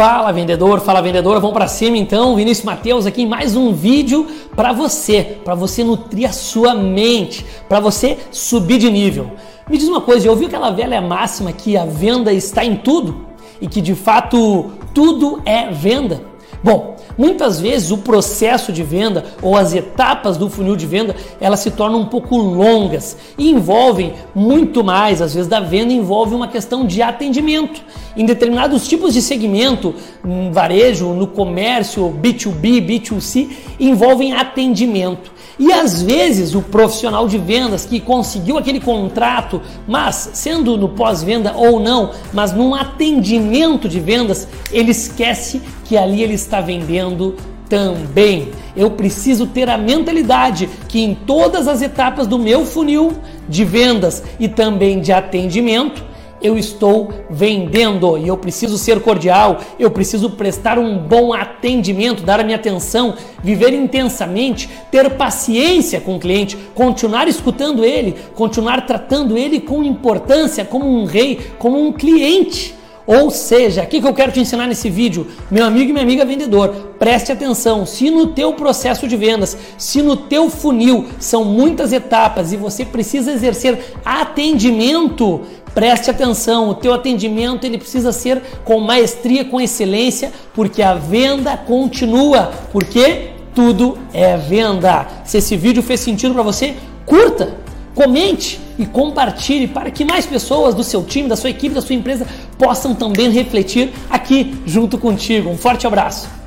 Fala vendedor, fala vendedora, vamos para cima então. Vinícius Mateus aqui em mais um vídeo para você, para você nutrir a sua mente, para você subir de nível. Me diz uma coisa, eu ouvi aquela velha máxima que a venda está em tudo e que de fato tudo é venda. Bom, muitas vezes o processo de venda ou as etapas do funil de venda elas se tornam um pouco longas e envolvem muito mais, às vezes da venda envolve uma questão de atendimento. Em determinados tipos de segmento, no varejo, no comércio, B2B, B2C, envolvem atendimento. E às vezes o profissional de vendas que conseguiu aquele contrato, mas sendo no pós-venda ou não, mas num atendimento de vendas, ele esquece que ali ele está vendendo também. Eu preciso ter a mentalidade que em todas as etapas do meu funil de vendas e também de atendimento, eu estou vendendo e eu preciso ser cordial, eu preciso prestar um bom atendimento, dar a minha atenção, viver intensamente, ter paciência com o cliente, continuar escutando ele, continuar tratando ele com importância, como um rei, como um cliente. Ou seja, o que eu quero te ensinar nesse vídeo, meu amigo e minha amiga vendedor, preste atenção. Se no teu processo de vendas, se no teu funil são muitas etapas e você precisa exercer atendimento, preste atenção. O teu atendimento ele precisa ser com maestria, com excelência, porque a venda continua. Porque tudo é venda. Se esse vídeo fez sentido para você, curta Comente e compartilhe para que mais pessoas do seu time, da sua equipe, da sua empresa possam também refletir aqui junto contigo. Um forte abraço.